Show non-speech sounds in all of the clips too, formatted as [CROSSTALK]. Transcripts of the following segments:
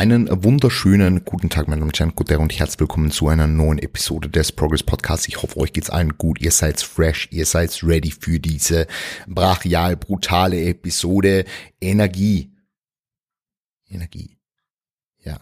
Einen wunderschönen guten Tag, meine Damen und Herren, guten und herzlich willkommen zu einer neuen Episode des Progress Podcasts. Ich hoffe, euch geht's allen gut. Ihr seid fresh, ihr seid ready für diese brachial brutale Episode. Energie. Energie. Ja.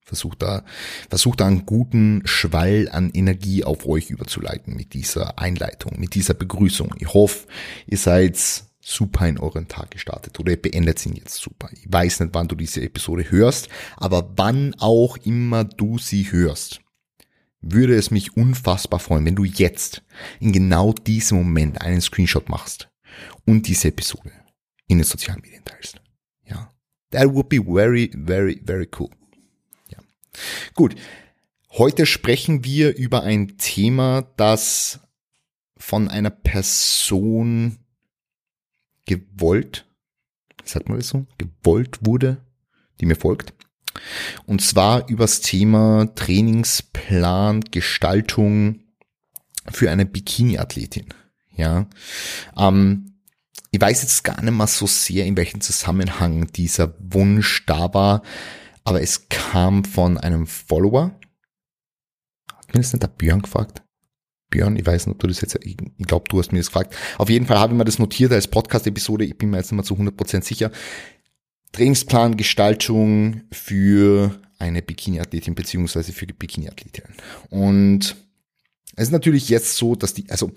Versucht da, versucht da einen guten Schwall an Energie auf euch überzuleiten mit dieser Einleitung, mit dieser Begrüßung. Ich hoffe, ihr seid super in euren Tag gestartet oder ihr beendet ihn jetzt super. Ich weiß nicht, wann du diese Episode hörst, aber wann auch immer du sie hörst, würde es mich unfassbar freuen, wenn du jetzt in genau diesem Moment einen Screenshot machst und diese Episode in den sozialen Medien teilst. Ja. That would be very, very, very cool. Ja. Gut. Heute sprechen wir über ein Thema, das von einer Person gewollt, sagt man das so, gewollt wurde, die mir folgt. Und zwar übers Thema Trainingsplan, Gestaltung für eine Bikini-Athletin. Ja, ähm, ich weiß jetzt gar nicht mal so sehr, in welchem Zusammenhang dieser Wunsch da war, aber es kam von einem Follower. Hat mir das nicht der Björn gefragt? Björn, ich weiß nicht, ob du das jetzt, ich glaube, du hast mir das gefragt. Auf jeden Fall habe ich mir das notiert als Podcast-Episode, ich bin mir jetzt nicht mehr zu 100% sicher. Trainingsplan, Gestaltung für eine Bikini-Athletin beziehungsweise für die Bikini-Athletin. Und es ist natürlich jetzt so, dass die, also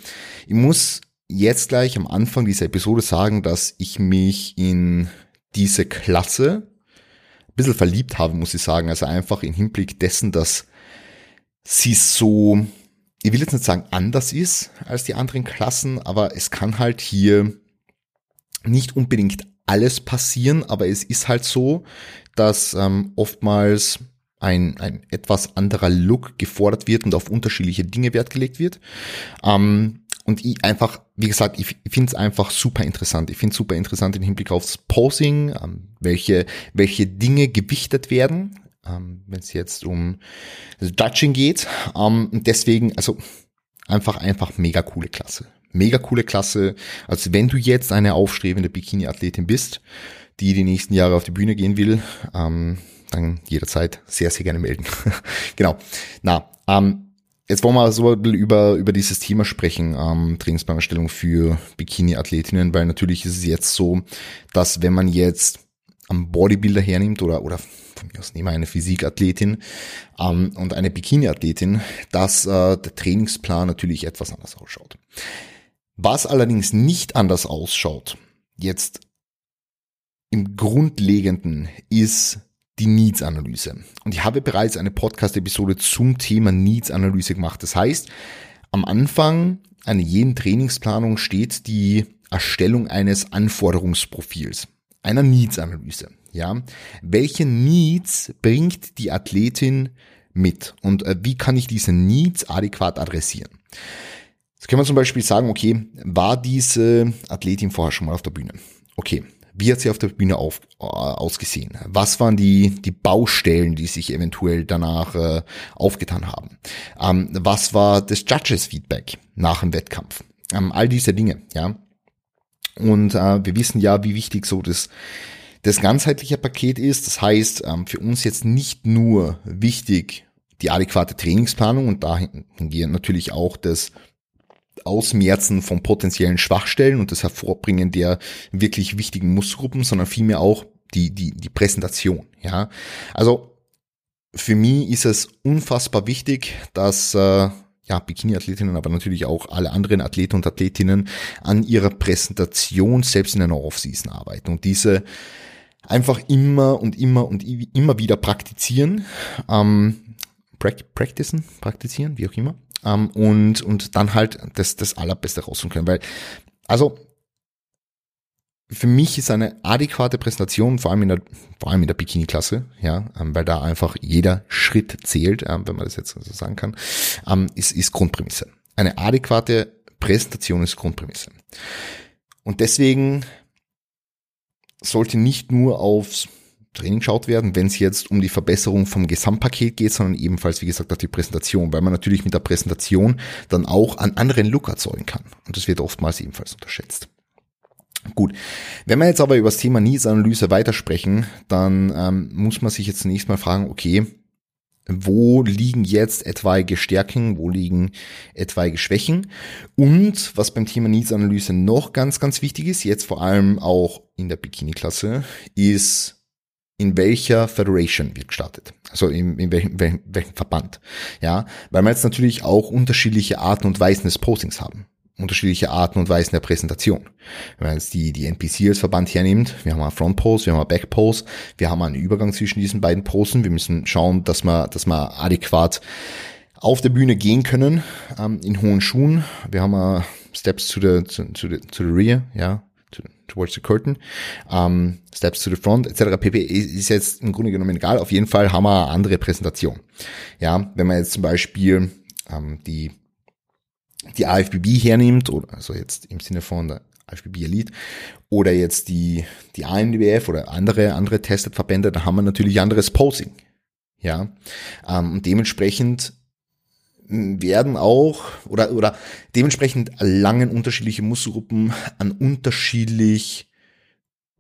ich muss jetzt gleich am Anfang dieser Episode sagen, dass ich mich in diese Klasse ein bisschen verliebt habe, muss ich sagen. Also einfach im Hinblick dessen, dass sie so ich will jetzt nicht sagen anders ist als die anderen Klassen, aber es kann halt hier nicht unbedingt alles passieren, aber es ist halt so, dass ähm, oftmals ein, ein etwas anderer Look gefordert wird und auf unterschiedliche Dinge Wert gelegt wird. Ähm, und ich einfach, wie gesagt, ich, finde es einfach super interessant. Ich finde super interessant im Hinblick aufs Posing, ähm, welche, welche Dinge gewichtet werden ähm, wenn es jetzt um Dutching geht. Ähm, deswegen, also einfach, einfach mega coole Klasse. Mega coole Klasse. Also wenn du jetzt eine aufstrebende Bikini-Athletin bist, die die nächsten Jahre auf die Bühne gehen will, ähm, dann jederzeit sehr, sehr gerne melden. [LAUGHS] genau. Na, ähm, jetzt wollen wir so über, über dieses Thema sprechen, ähm, Trainingsplanerstellung für Bikini-Athletinnen, weil natürlich ist es jetzt so, dass wenn man jetzt am Bodybuilder hernimmt oder, oder von mir aus nehme eine Physikathletin ähm, und eine Bikini-Athletin, dass äh, der Trainingsplan natürlich etwas anders ausschaut. Was allerdings nicht anders ausschaut, jetzt im Grundlegenden, ist die Needs-Analyse. Und ich habe bereits eine Podcast-Episode zum Thema Needs-Analyse gemacht. Das heißt, am Anfang einer jeden Trainingsplanung steht die Erstellung eines Anforderungsprofils, einer Needs-Analyse. Ja, welche Needs bringt die Athletin mit und äh, wie kann ich diese Needs adäquat adressieren? Jetzt können wir zum Beispiel sagen, okay, war diese Athletin vorher schon mal auf der Bühne? Okay, wie hat sie auf der Bühne auf, äh, ausgesehen? Was waren die, die Baustellen, die sich eventuell danach äh, aufgetan haben? Ähm, was war das Judges Feedback nach dem Wettkampf? Ähm, all diese Dinge, ja. Und äh, wir wissen ja, wie wichtig so das das ganzheitliche Paket ist. Das heißt, ähm, für uns jetzt nicht nur wichtig die adäquate Trainingsplanung und dahingehend natürlich auch das Ausmerzen von potenziellen Schwachstellen und das Hervorbringen der wirklich wichtigen Muskelgruppen, sondern vielmehr auch die, die, die Präsentation, ja. Also, für mich ist es unfassbar wichtig, dass, äh, ja, Bikini-Athletinnen, aber natürlich auch alle anderen Athleten und Athletinnen an ihrer Präsentation selbst in einer Off-Season arbeiten und diese einfach immer und immer und immer wieder praktizieren, ähm, practicen, praktizieren, wie auch immer, ähm, und, und dann halt das, das Allerbeste rausholen können, weil, also, für mich ist eine adäquate Präsentation, vor allem in der, vor allem in der Bikini-Klasse, ja, ähm, weil da einfach jeder Schritt zählt, ähm, wenn man das jetzt so sagen kann, ähm, ist, ist Grundprämisse. Eine adäquate Präsentation ist Grundprämisse. Und deswegen sollte nicht nur aufs Training geschaut werden, wenn es jetzt um die Verbesserung vom Gesamtpaket geht, sondern ebenfalls, wie gesagt, auf die Präsentation, weil man natürlich mit der Präsentation dann auch einen anderen Look erzeugen kann. Und das wird oftmals ebenfalls unterschätzt. Gut, wenn wir jetzt aber über das Thema Needs-Analyse weitersprechen, dann ähm, muss man sich jetzt zunächst mal fragen, okay, wo liegen jetzt etwaige Stärken, wo liegen etwaige Schwächen und was beim Thema Needs-Analyse noch ganz, ganz wichtig ist, jetzt vor allem auch in der Bikini-Klasse, ist in welcher Federation wird gestartet. Also in, in welchem, welchem, welchem Verband. Ja, weil wir jetzt natürlich auch unterschiedliche Arten und Weisen des Postings haben unterschiedliche Arten und Weisen der Präsentation. Wenn man jetzt die, die NPC als Verband hernimmt, wir haben einen Front Pose, wir haben einen Back Pose, wir haben einen Übergang zwischen diesen beiden Posen. Wir müssen schauen, dass wir, dass wir adäquat auf der Bühne gehen können, ähm, in hohen Schuhen. Wir haben uh, Steps to the, to, to, the, to the rear, ja, to, towards the curtain, ähm, Steps to the front, etc. pp. ist jetzt im Grunde genommen egal. Auf jeden Fall haben wir eine andere Präsentation. Ja, wenn man jetzt zum Beispiel ähm, die die AFBB hernimmt, oder also jetzt im Sinne von der AFBB Elite, oder jetzt die, die ANWF oder andere, andere Tested-Verbände, da haben wir natürlich anderes Posing. Ja, ähm, und dementsprechend werden auch oder oder dementsprechend langen unterschiedliche Muskelgruppen an unterschiedlich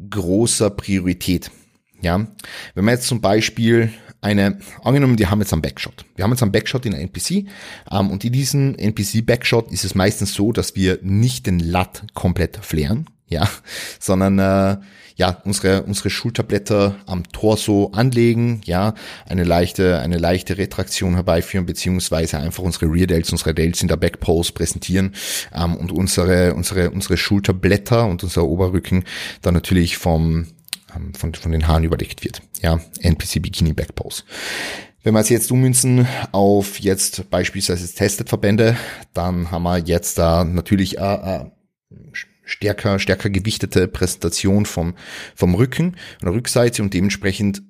großer Priorität. Ja, wenn man jetzt zum Beispiel eine, angenommen, die haben jetzt einen Backshot. Wir haben jetzt einen Backshot in einer NPC ähm, und in diesem NPC-Backshot ist es meistens so, dass wir nicht den Lat komplett flären, ja, [LAUGHS] sondern äh, ja, unsere, unsere Schulterblätter am Torso anlegen, ja, eine leichte, eine leichte Retraktion herbeiführen, beziehungsweise einfach unsere Rear Delts, unsere Delts in der Backpose präsentieren ähm, und unsere, unsere, unsere Schulterblätter und unser Oberrücken dann natürlich vom, ähm, von, von den Haaren überdeckt wird. Ja, NPC Bikini Back Pose. Wenn wir es jetzt ummünzen auf jetzt beispielsweise Tested-Verbände, dann haben wir jetzt da natürlich äh, äh, stärker, stärker gewichtete Präsentation vom, vom Rücken und der Rückseite und dementsprechend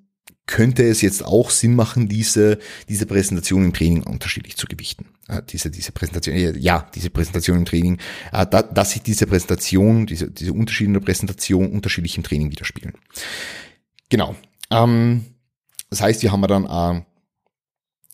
könnte es jetzt auch Sinn machen, diese, diese Präsentation im Training unterschiedlich zu gewichten. Äh, diese, diese Präsentation, äh, ja, diese Präsentation im Training, äh, da, dass sich diese Präsentation, diese, diese unterschiedliche Präsentation unterschiedlich im Training widerspiegeln. Genau. Ähm, das heißt, hier haben wir dann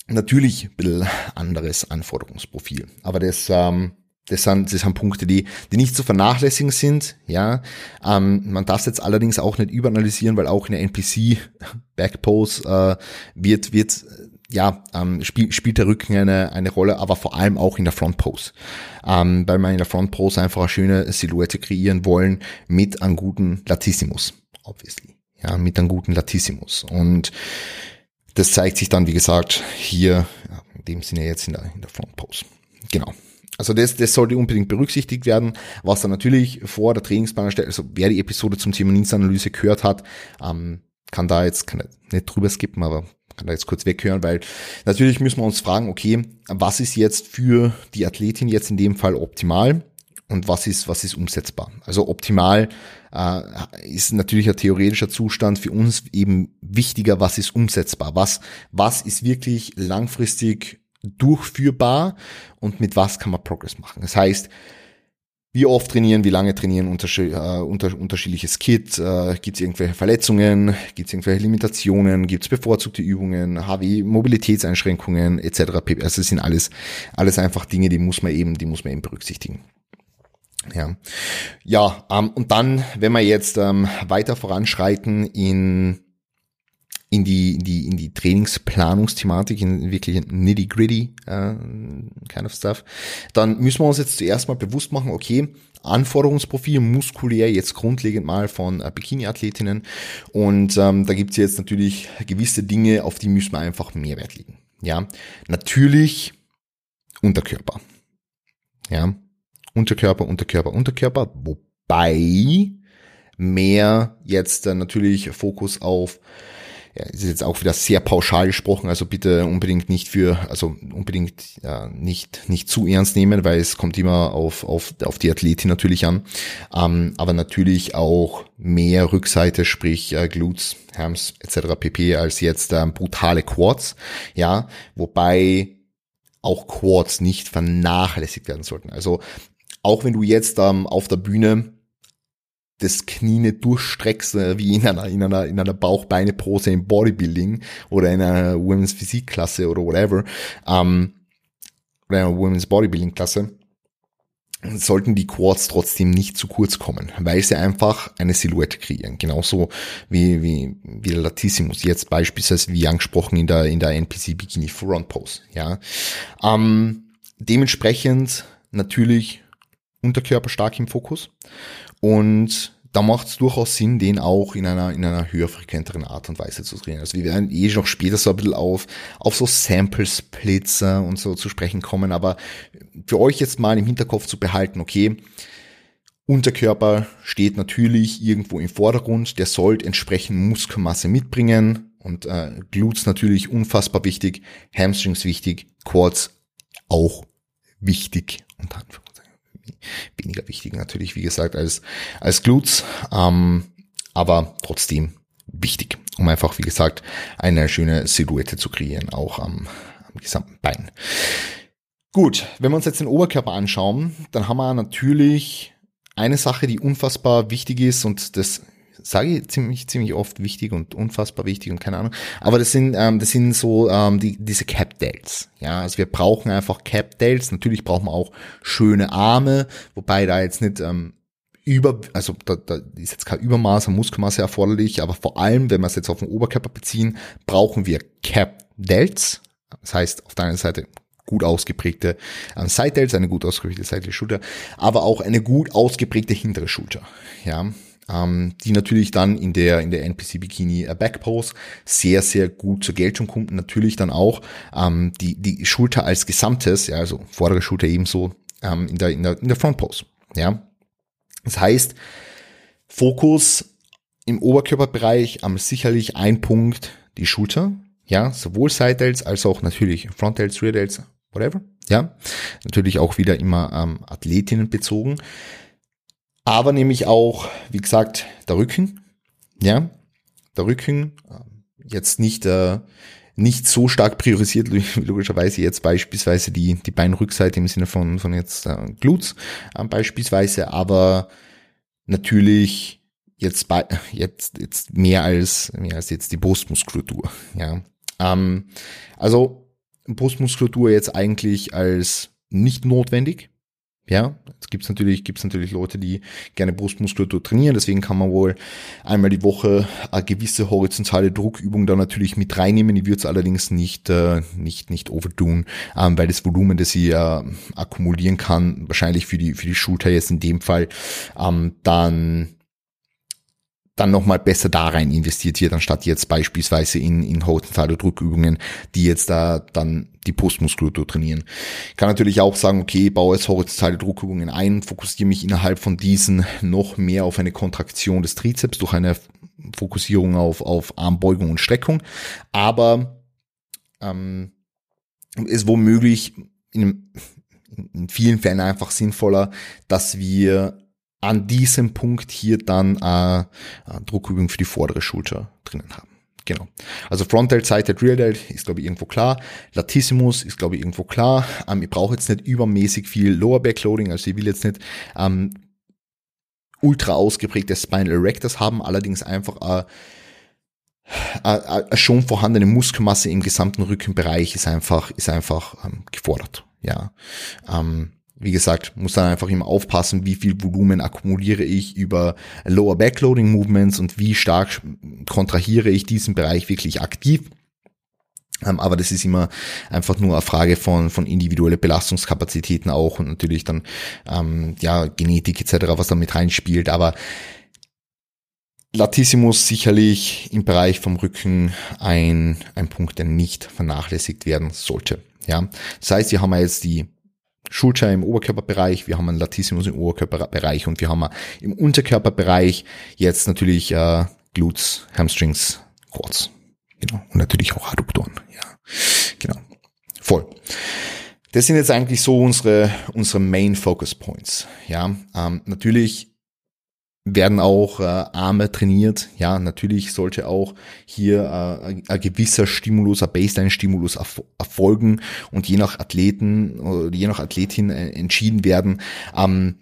natürlich ein bisschen anderes Anforderungsprofil. Aber das ähm, das sind, das sind Punkte, die, die nicht zu vernachlässigen sind. Ja, ähm, man darf es jetzt allerdings auch nicht überanalysieren, weil auch in der NPC [LAUGHS] Backpose äh, wird wird ja ähm, spiel, spielt der Rücken eine eine Rolle, aber vor allem auch in der Frontpose, ähm, weil man in der Frontpose einfach eine schöne Silhouette kreieren wollen mit einem guten Latissimus, obviously. Ja, mit einem guten Latissimus und das zeigt sich dann, wie gesagt, hier in dem Sinne jetzt in der, in der Frontpose. Genau. Also das, das sollte unbedingt berücksichtigt werden, was dann natürlich vor der Trainingsplan stellt. Also wer die Episode zum Thema Dienstanalyse gehört hat, ähm, kann da jetzt kann nicht drüber skippen, aber kann da jetzt kurz weghören, weil natürlich müssen wir uns fragen, okay, was ist jetzt für die Athletin jetzt in dem Fall optimal und was ist, was ist umsetzbar? Also optimal äh, ist natürlich ein theoretischer Zustand für uns eben wichtiger, was ist umsetzbar? Was, was ist wirklich langfristig durchführbar und mit was kann man Progress machen. Das heißt, wie oft trainieren, wie lange trainieren, unterschied, äh, unter, unterschiedliches Kit, äh, gibt es irgendwelche Verletzungen, gibt es irgendwelche Limitationen, gibt es bevorzugte Übungen, HW, Mobilitätseinschränkungen etc. Also das sind alles, alles einfach Dinge, die muss man eben, die muss man eben berücksichtigen. Ja, ja ähm, und dann, wenn wir jetzt ähm, weiter voranschreiten in in die, in die, in die Trainingsplanungsthematik, in wirklich nitty gritty uh, kind of stuff, dann müssen wir uns jetzt zuerst mal bewusst machen, okay, Anforderungsprofil muskulär jetzt grundlegend mal von äh, Bikini-Athletinnen und ähm, da gibt's jetzt natürlich gewisse Dinge, auf die müssen wir einfach Mehrwert legen. Ja, natürlich Unterkörper. Ja, Unterkörper, Unterkörper, Unterkörper, wobei mehr jetzt äh, natürlich Fokus auf ja, ist jetzt auch wieder sehr pauschal gesprochen, also bitte unbedingt nicht für, also unbedingt ja, nicht nicht zu ernst nehmen, weil es kommt immer auf auf auf die Athletin natürlich an, ähm, aber natürlich auch mehr Rückseite, sprich äh, Glutes, Hams etc. pp. als jetzt ähm, brutale Quads, ja, wobei auch Quads nicht vernachlässigt werden sollten. Also auch wenn du jetzt ähm, auf der Bühne das Knie nicht durchstreckst, äh, wie in einer, in einer, in einer Bauchbeine-Pose im Bodybuilding oder in einer Women's Physik-Klasse oder whatever, ähm, oder einer Women's Bodybuilding-Klasse, sollten die Quads trotzdem nicht zu kurz kommen, weil sie einfach eine Silhouette kreieren. Genauso wie, wie, wie der Latissimus jetzt beispielsweise, wie angesprochen in der, in der NPC Bikini Front Pose, ja. Ähm, dementsprechend natürlich Unterkörper stark im Fokus und da macht es durchaus Sinn, den auch in einer, in einer höher frequenteren Art und Weise zu trainieren. Also wir werden eh noch später so ein bisschen auf, auf so Sample Splits äh, und so zu sprechen kommen, aber für euch jetzt mal im Hinterkopf zu behalten, okay, Unterkörper steht natürlich irgendwo im Vordergrund, der sollte entsprechend Muskelmasse mitbringen und äh, Glutes natürlich unfassbar wichtig, Hamstrings wichtig, Quads auch wichtig. Und weniger wichtig natürlich, wie gesagt, als, als Glutes, ähm, aber trotzdem wichtig, um einfach, wie gesagt, eine schöne Silhouette zu kreieren, auch am, am gesamten Bein. Gut, wenn wir uns jetzt den Oberkörper anschauen, dann haben wir natürlich eine Sache, die unfassbar wichtig ist und das sage ich ziemlich, ziemlich oft wichtig und unfassbar wichtig und keine Ahnung. Aber das sind, ähm, das sind so ähm, die, diese Cap Delts. Ja, also wir brauchen einfach Cap Delts. Natürlich brauchen wir auch schöne Arme, wobei da jetzt nicht ähm, über, also da, da ist jetzt kein Übermaß an Muskelmasse erforderlich, aber vor allem, wenn wir es jetzt auf den Oberkörper beziehen, brauchen wir Cap Delts. Das heißt, auf der einen Seite gut ausgeprägte ähm, Side Delts, eine gut ausgeprägte seitliche Schulter, aber auch eine gut ausgeprägte hintere Schulter. Ja, ähm, die natürlich dann in der, in der NPC Bikini äh, Backpose sehr, sehr gut zur Geltung kommt. Natürlich dann auch ähm, die, die Schulter als Gesamtes, ja, also vordere Schulter ebenso ähm, in, der, in, der, in der Front Pose. Ja. Das heißt, Fokus im Oberkörperbereich am sicherlich ein Punkt die Schulter, ja, sowohl Side Delts als auch natürlich Front Delts, Rear Delts, whatever, ja, natürlich auch wieder immer ähm, Athletinnen bezogen aber nämlich auch, wie gesagt, der Rücken, ja, der Rücken, ähm, jetzt nicht, äh, nicht so stark priorisiert, [LAUGHS] logischerweise jetzt beispielsweise die, die Beinrückseite im Sinne von, von jetzt äh, Glutes äh, beispielsweise, aber natürlich jetzt, bei, [LAUGHS] jetzt, jetzt mehr als, mehr als jetzt die Brustmuskulatur, ja. Ähm, also Brustmuskulatur jetzt eigentlich als nicht notwendig, ja, es gibt natürlich, gibt's natürlich Leute, die gerne Brustmuskulatur trainieren, deswegen kann man wohl einmal die Woche eine gewisse horizontale Druckübung da natürlich mit reinnehmen. Ich würde es allerdings nicht, äh, nicht, nicht overduen, ähm, weil das Volumen, das sie äh, akkumulieren kann, wahrscheinlich für die, für die Schulter jetzt in dem Fall, ähm, dann dann nochmal besser da rein investiert wird, anstatt jetzt beispielsweise in, in horizontale Drückübungen, die jetzt da dann die Postmuskulatur trainieren. Ich kann natürlich auch sagen, okay, baue jetzt horizontale Druckübungen ein, fokussiere mich innerhalb von diesen noch mehr auf eine Kontraktion des Trizeps durch eine Fokussierung auf, auf Armbeugung und Streckung, aber ähm, ist womöglich in, in vielen Fällen einfach sinnvoller, dass wir an diesem Punkt hier dann äh, Druckübung für die vordere Schulter drinnen haben. Genau. Also Frontal, Side, Rear Delt ist, glaube ich, irgendwo klar. Latissimus ist, glaube ich, irgendwo klar. Ähm, ich brauche jetzt nicht übermäßig viel Lower Backloading, also ich will jetzt nicht ähm, ultra ausgeprägte Spinal Erectors haben, allerdings einfach äh, äh, äh, schon vorhandene Muskelmasse im gesamten Rückenbereich ist einfach, ist einfach ähm, gefordert. Ja. Ähm, wie gesagt, muss dann einfach immer aufpassen, wie viel Volumen akkumuliere ich über Lower Backloading Movements und wie stark kontrahiere ich diesen Bereich wirklich aktiv. Ähm, aber das ist immer einfach nur eine Frage von, von individuelle Belastungskapazitäten auch und natürlich dann ähm, ja Genetik etc., was da mit reinspielt. Aber Latissimus sicherlich im Bereich vom Rücken ein, ein Punkt, der nicht vernachlässigt werden sollte. Ja, das heißt, hier haben wir jetzt die Schulter im Oberkörperbereich, wir haben einen Latissimus im Oberkörperbereich und wir haben im Unterkörperbereich jetzt natürlich äh, Glutes, Hamstrings, Quads. Genau. Und natürlich auch Adduktoren. Ja, genau. Voll. Das sind jetzt eigentlich so unsere, unsere Main Focus Points. Ja, ähm, natürlich werden auch äh, Arme trainiert. Ja, natürlich sollte auch hier äh, ein gewisser Stimulus, ein Baseline-Stimulus erf erfolgen und je nach Athleten oder je nach Athletin äh, entschieden werden, ähm,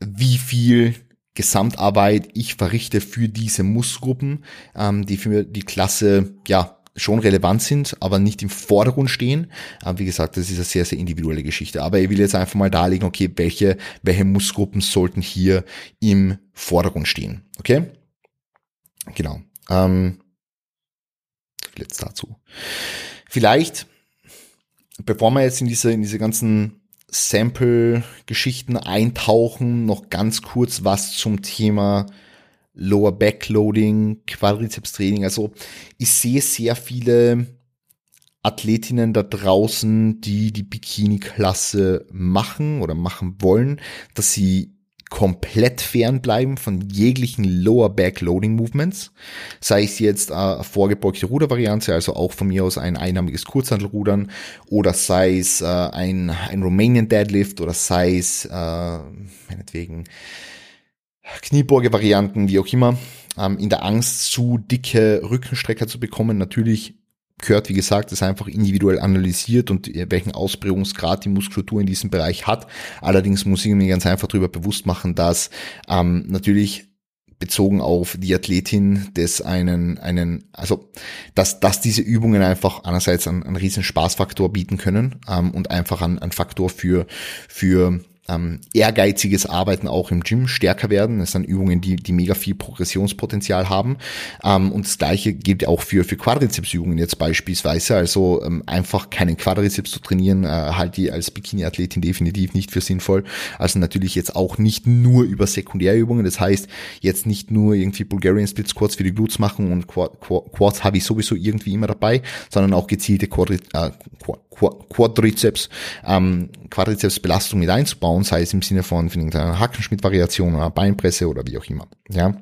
wie viel Gesamtarbeit ich verrichte für diese Muskelgruppen, ähm, die für die Klasse ja schon relevant sind, aber nicht im Vordergrund stehen. Aber wie gesagt, das ist eine sehr, sehr individuelle Geschichte. Aber ich will jetzt einfach mal darlegen, okay, welche, welche Muskelgruppen sollten hier im Vordergrund stehen. Okay? Genau. Ähm, jetzt dazu. Vielleicht, bevor wir jetzt in diese, in diese ganzen Sample-Geschichten eintauchen, noch ganz kurz was zum Thema Lower Backloading, Quadrizeps-Training. Also ich sehe sehr viele Athletinnen da draußen, die die Bikini-Klasse machen oder machen wollen, dass sie komplett fernbleiben von jeglichen Lower Back Loading Movements. Sei es jetzt äh, vorgebeugte Rudervariante, also auch von mir aus ein einarmiges Kurzhandelrudern, oder sei es äh, ein, ein Romanian Deadlift, oder sei es äh, meinetwegen Kniebeuge-Varianten, wie auch immer, ähm, in der Angst, zu dicke Rückenstrecker zu bekommen. Natürlich gehört, wie gesagt, das einfach individuell analysiert und welchen Ausprägungsgrad die Muskulatur in diesem Bereich hat. Allerdings muss ich mir ganz einfach darüber bewusst machen, dass ähm, natürlich bezogen auf die Athletin des einen, einen, also dass, dass diese Übungen einfach einerseits einen, einen riesen Spaßfaktor bieten können ähm, und einfach ein, ein Faktor für, für ähm, ehrgeiziges Arbeiten auch im Gym stärker werden. Das sind Übungen, die, die mega viel Progressionspotenzial haben. Ähm, und das gleiche gilt auch für, für Quadrizepsübungen jetzt beispielsweise. Also ähm, einfach keinen Quadrizeps zu trainieren, äh, halte ich als Bikini-Athletin definitiv nicht für sinnvoll. Also natürlich jetzt auch nicht nur über Sekundärübungen. Das heißt, jetzt nicht nur irgendwie Bulgarian Split Squats für die Glutes machen und Quads habe ich sowieso irgendwie immer dabei, sondern auch gezielte Quadri äh, Quadrizeps, ähm, Quadrizepsbelastung mit einzubauen, es im Sinne von, von einer Hackenschmidt-Variation oder Beinpresse oder wie auch immer. Ja.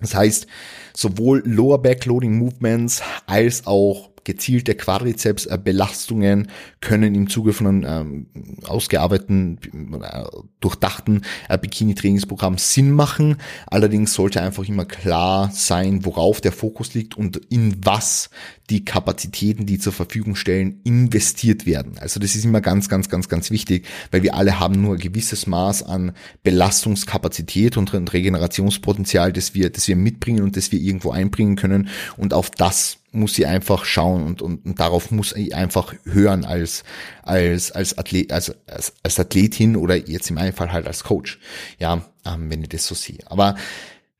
Das heißt, sowohl Lower Backloading Movements als auch gezielte Quadrizeps-Belastungen können im Zuge von einem ähm, ausgearbeiteten, äh, durchdachten äh, Bikini-Trainingsprogramm Sinn machen. Allerdings sollte einfach immer klar sein, worauf der Fokus liegt und in was die Kapazitäten, die zur Verfügung stellen, investiert werden. Also das ist immer ganz, ganz, ganz, ganz wichtig, weil wir alle haben nur ein gewisses Maß an Belastungskapazität und Regenerationspotenzial, das wir, das wir mitbringen und das wir irgendwo einbringen können. Und auf das muss sie einfach schauen und, und, und darauf muss ich einfach hören als, als, als Athlet, als, als, als Athletin oder jetzt im Einfall halt als Coach. Ja, ähm, wenn ich das so sehe. Aber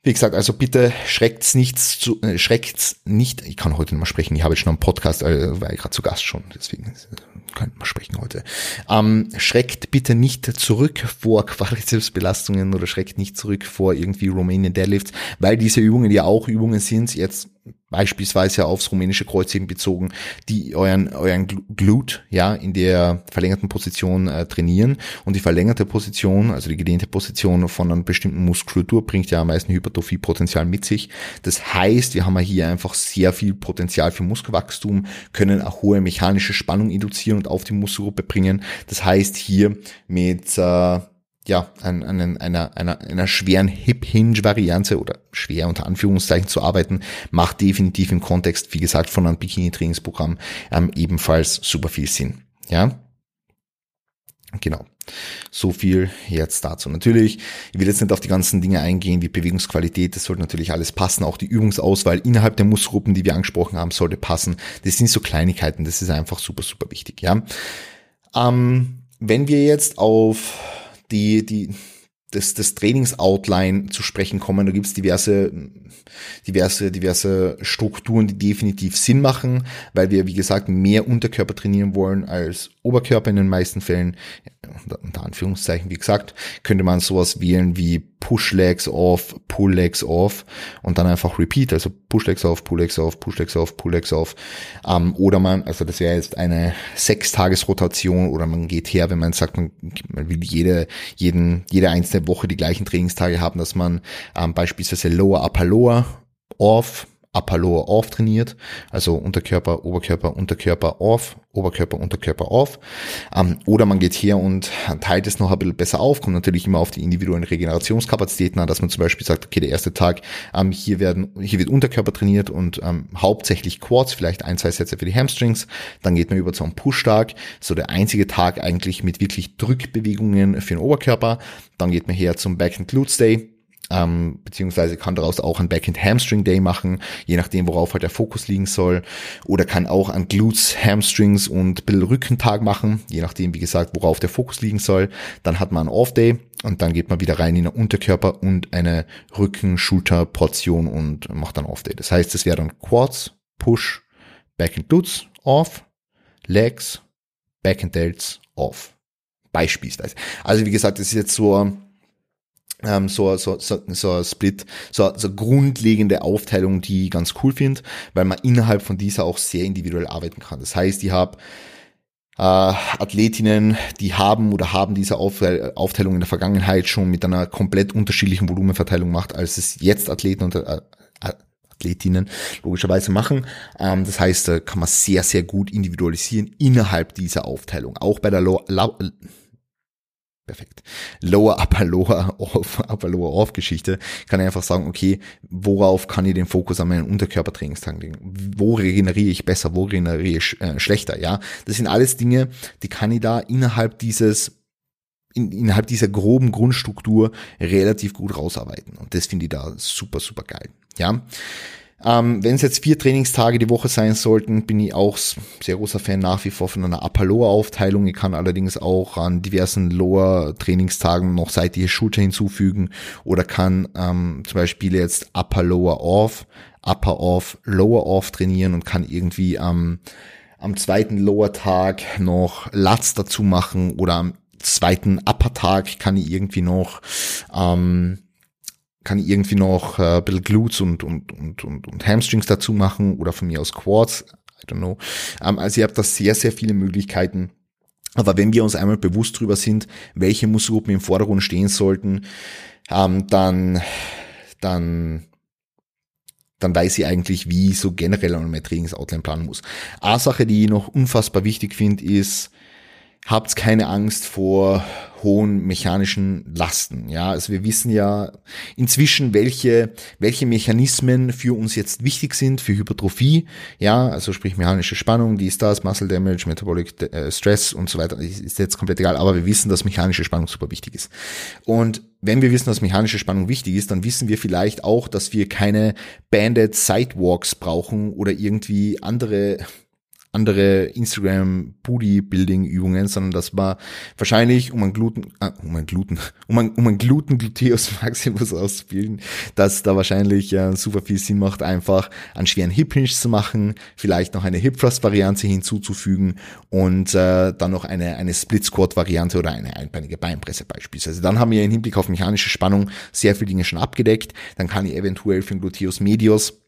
wie gesagt, also bitte schreckt's nicht zu, äh, schreckt's nicht, ich kann heute nicht mal sprechen, ich habe jetzt schon einen Podcast, äh, war ich gerade zu Gast schon, deswegen äh, können wir sprechen heute. Ähm, schreckt bitte nicht zurück vor [LAUGHS] Quadrizepsbelastungen oder schreckt nicht zurück vor irgendwie Romanian Deadlifts, weil diese Übungen ja auch Übungen sind, jetzt beispielsweise aufs rumänische Kreuzheben bezogen, die euren, euren Glut, ja, in der verlängerten Position äh, trainieren. Und die verlängerte Position, also die gedehnte Position von einer bestimmten Muskulatur bringt ja am meisten Hypertrophiepotenzial mit sich. Das heißt, wir haben hier einfach sehr viel Potenzial für Muskelwachstum, können eine hohe mechanische Spannung induzieren und auf die Muskelgruppe bringen. Das heißt, hier mit, äh, ja, an, an einer, einer, einer schweren Hip-Hinge-Variante oder schwer unter Anführungszeichen zu arbeiten, macht definitiv im Kontext, wie gesagt, von einem Bikini-Trainingsprogramm ähm, ebenfalls super viel Sinn. Ja, genau. So viel jetzt dazu. Natürlich, ich will jetzt nicht auf die ganzen Dinge eingehen, wie Bewegungsqualität, das sollte natürlich alles passen. Auch die Übungsauswahl innerhalb der Muskelgruppen, die wir angesprochen haben, sollte passen. Das sind so Kleinigkeiten, das ist einfach super, super wichtig, ja. Ähm, wenn wir jetzt auf die, die, das, das Trainingsoutline zu sprechen kommen. Da gibt's diverse, diverse, diverse Strukturen, die definitiv Sinn machen, weil wir, wie gesagt, mehr Unterkörper trainieren wollen als Oberkörper in den meisten Fällen. Unter Anführungszeichen, wie gesagt, könnte man sowas wählen wie Push Legs off, Pull Legs off und dann einfach Repeat, also Push Legs off, Pull Legs off, Push Legs off, Pull Legs off. Ähm, oder man, also das wäre jetzt eine Sechstagesrotation oder man geht her, wenn man sagt, man, man will jede, jeden, jede einzelne Woche die gleichen Trainingstage haben, dass man ähm, beispielsweise Lower, Upper, Lower, Off, Upper Lower Off trainiert, also Unterkörper, Oberkörper, Unterkörper Off, Oberkörper, Unterkörper Off. Ähm, oder man geht her und teilt es noch ein bisschen besser auf, kommt natürlich immer auf die individuellen Regenerationskapazitäten an, dass man zum Beispiel sagt, okay, der erste Tag, ähm, hier werden, hier wird Unterkörper trainiert und ähm, hauptsächlich Quads, vielleicht ein, zwei Sätze für die Hamstrings. Dann geht man über zu einem Push-Tag, so der einzige Tag eigentlich mit wirklich Drückbewegungen für den Oberkörper. Dann geht man her zum Back and Glutes Day ähm, beziehungsweise kann daraus auch ein Backend Hamstring Day machen, je nachdem, worauf halt der Fokus liegen soll. Oder kann auch an Glutes, Hamstrings und ein Rückentag machen, je nachdem, wie gesagt, worauf der Fokus liegen soll. Dann hat man einen Off Day und dann geht man wieder rein in den Unterkörper und eine Rücken-Schulter-Portion und macht dann Off Day. Das heißt, es wäre dann Quads, Push, Backend Glutes, Off, Legs, Backend Delts, Off. Beispielsweise. Also wie gesagt, das ist jetzt so ähm, so, so, so, so ein Split, so, so grundlegende Aufteilung, die ich ganz cool finde, weil man innerhalb von dieser auch sehr individuell arbeiten kann. Das heißt, ich habe äh, Athletinnen, die haben oder haben diese Aufteilung in der Vergangenheit schon mit einer komplett unterschiedlichen Volumenverteilung gemacht, als es jetzt Athleten und äh, Athletinnen logischerweise machen. Ähm, das heißt, da kann man sehr, sehr gut individualisieren innerhalb dieser Aufteilung. Auch bei der Low Perfekt. Lower, Upper, Lower, Off, Upper, Lower, Off Geschichte kann ich einfach sagen, okay, worauf kann ich den Fokus an meinen Unterkörpertrainingstagen legen? Wo regeneriere ich besser? Wo regeneriere ich äh, schlechter? Ja, das sind alles Dinge, die kann ich da innerhalb dieses in, innerhalb dieser groben Grundstruktur relativ gut rausarbeiten. Und das finde ich da super, super geil. Ja. Ähm, Wenn es jetzt vier Trainingstage die Woche sein sollten, bin ich auch sehr großer Fan nach wie vor von einer Upper-Lower-Aufteilung. Ich kann allerdings auch an diversen Lower-Trainingstagen noch seitige Schulter hinzufügen oder kann ähm, zum Beispiel jetzt Upper-Lower-Off, Upper-Off, Lower-Off trainieren und kann irgendwie am, am zweiten Lower-Tag noch Latz dazu machen oder am zweiten Upper-Tag kann ich irgendwie noch ähm, kann ich irgendwie noch äh, ein bisschen Glutes und, und, und, und, und Hamstrings dazu machen oder von mir aus Quads, I don't know. Ähm, also ihr habt da sehr, sehr viele Möglichkeiten. Aber wenn wir uns einmal bewusst drüber sind, welche Muskelgruppen im Vordergrund stehen sollten, ähm, dann, dann, dann weiß ich eigentlich, wie so generell an mein Trainingsoutline planen muss. Eine Sache, die ich noch unfassbar wichtig finde, ist, habt keine Angst vor hohen mechanischen Lasten. Ja, also wir wissen ja inzwischen, welche, welche Mechanismen für uns jetzt wichtig sind für Hypertrophie. Ja, also sprich mechanische Spannung, die das, Muscle Damage, Metabolic äh, Stress und so weiter. Ist jetzt komplett egal, aber wir wissen, dass mechanische Spannung super wichtig ist. Und wenn wir wissen, dass mechanische Spannung wichtig ist, dann wissen wir vielleicht auch, dass wir keine Banded Sidewalks brauchen oder irgendwie andere andere Instagram Booty-Building Übungen, sondern das war wahrscheinlich um ein Gluten, ah, um ein Gluten, [LAUGHS] um ein, um ein Gluten Gluteus [LAUGHS] Maximus auszubilden, dass da wahrscheinlich äh, super viel Sinn macht, einfach einen schweren Hip Hinge zu machen, vielleicht noch eine Hip Thrust Variante hinzuzufügen und äh, dann noch eine, eine Split Squat Variante oder eine einbeinige Beinpresse beispielsweise. Dann haben wir im Hinblick auf mechanische Spannung sehr viele Dinge schon abgedeckt. Dann kann ich eventuell für den Gluteus Medius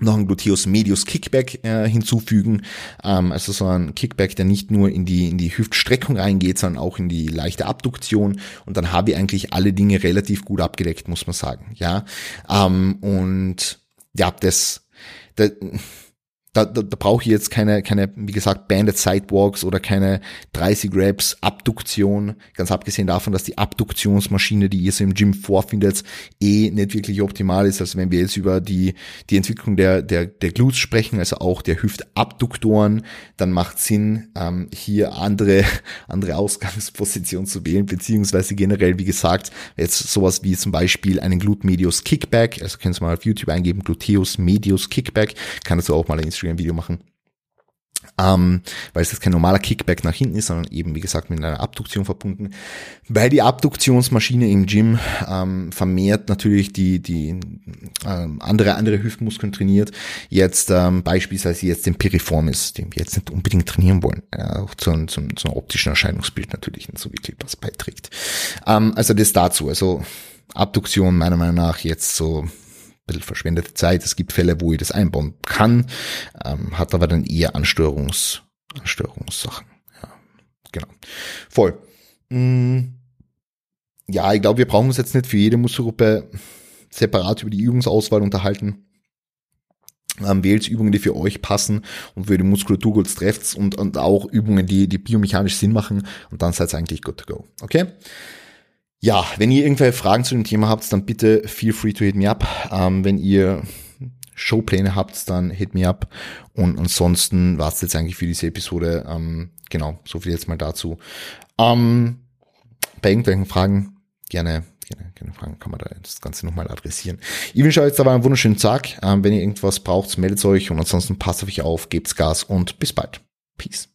noch ein Gluteus Medius Kickback äh, hinzufügen, ähm, also so ein Kickback, der nicht nur in die in die Hüftstreckung reingeht, sondern auch in die leichte Abduktion. Und dann habe ich eigentlich alle Dinge relativ gut abgedeckt, muss man sagen, ja ähm, und ja das, das da, da, da brauche ich jetzt keine, keine, wie gesagt, Banded Sidewalks oder keine 30 Reps Abduktion. Ganz abgesehen davon, dass die Abduktionsmaschine, die ihr so im Gym vorfindet, eh nicht wirklich optimal ist. Also wenn wir jetzt über die, die Entwicklung der, der, der Glutes sprechen, also auch der Hüftabduktoren, dann macht Sinn, ähm, hier andere, [LAUGHS] andere Ausgangsposition zu wählen, beziehungsweise generell, wie gesagt, jetzt sowas wie zum Beispiel einen Glut Medius Kickback, also können Sie mal auf YouTube eingeben, Gluteus Medius Kickback, kann dazu auch mal ein Instagram-Video machen. Ähm, weil es jetzt kein normaler Kickback nach hinten ist, sondern eben, wie gesagt, mit einer Abduktion verbunden. Weil die Abduktionsmaschine im Gym ähm, vermehrt natürlich die, die ähm, andere, andere Hüftmuskeln trainiert. Jetzt ähm, beispielsweise jetzt den Piriformis, den wir jetzt nicht unbedingt trainieren wollen. Ja, auch zum, zum, zum optischen Erscheinungsbild natürlich nicht so wirklich was beiträgt. Ähm, also das dazu. Also Abduktion meiner Meinung nach jetzt so bisschen verschwendete Zeit. Es gibt Fälle, wo ich das einbauen kann, ähm, hat aber dann eher Anstörungs, Anstörungssachen. Ja, genau. Voll. Mm, ja, ich glaube, wir brauchen uns jetzt nicht für jede Muskelgruppe separat über die Übungsauswahl unterhalten. Ähm, wählt Übungen, die für euch passen und für die Muskulatur gut trefft und, und auch Übungen, die, die biomechanisch Sinn machen und dann seid ihr eigentlich good to go. Okay? Ja, wenn ihr irgendwelche Fragen zu dem Thema habt, dann bitte feel free to hit me up. Ähm, wenn ihr Showpläne habt, dann hit me up. Und ansonsten war es jetzt eigentlich für diese Episode. Ähm, genau, so viel jetzt mal dazu. Ähm, bei irgendwelchen Fragen gerne, keine, keine Fragen, kann man da das Ganze nochmal adressieren. Ich wünsche euch jetzt aber einen wunderschönen Tag. Ähm, wenn ihr irgendwas braucht, meldet euch und ansonsten passt auf euch auf, gebt's Gas und bis bald. Peace.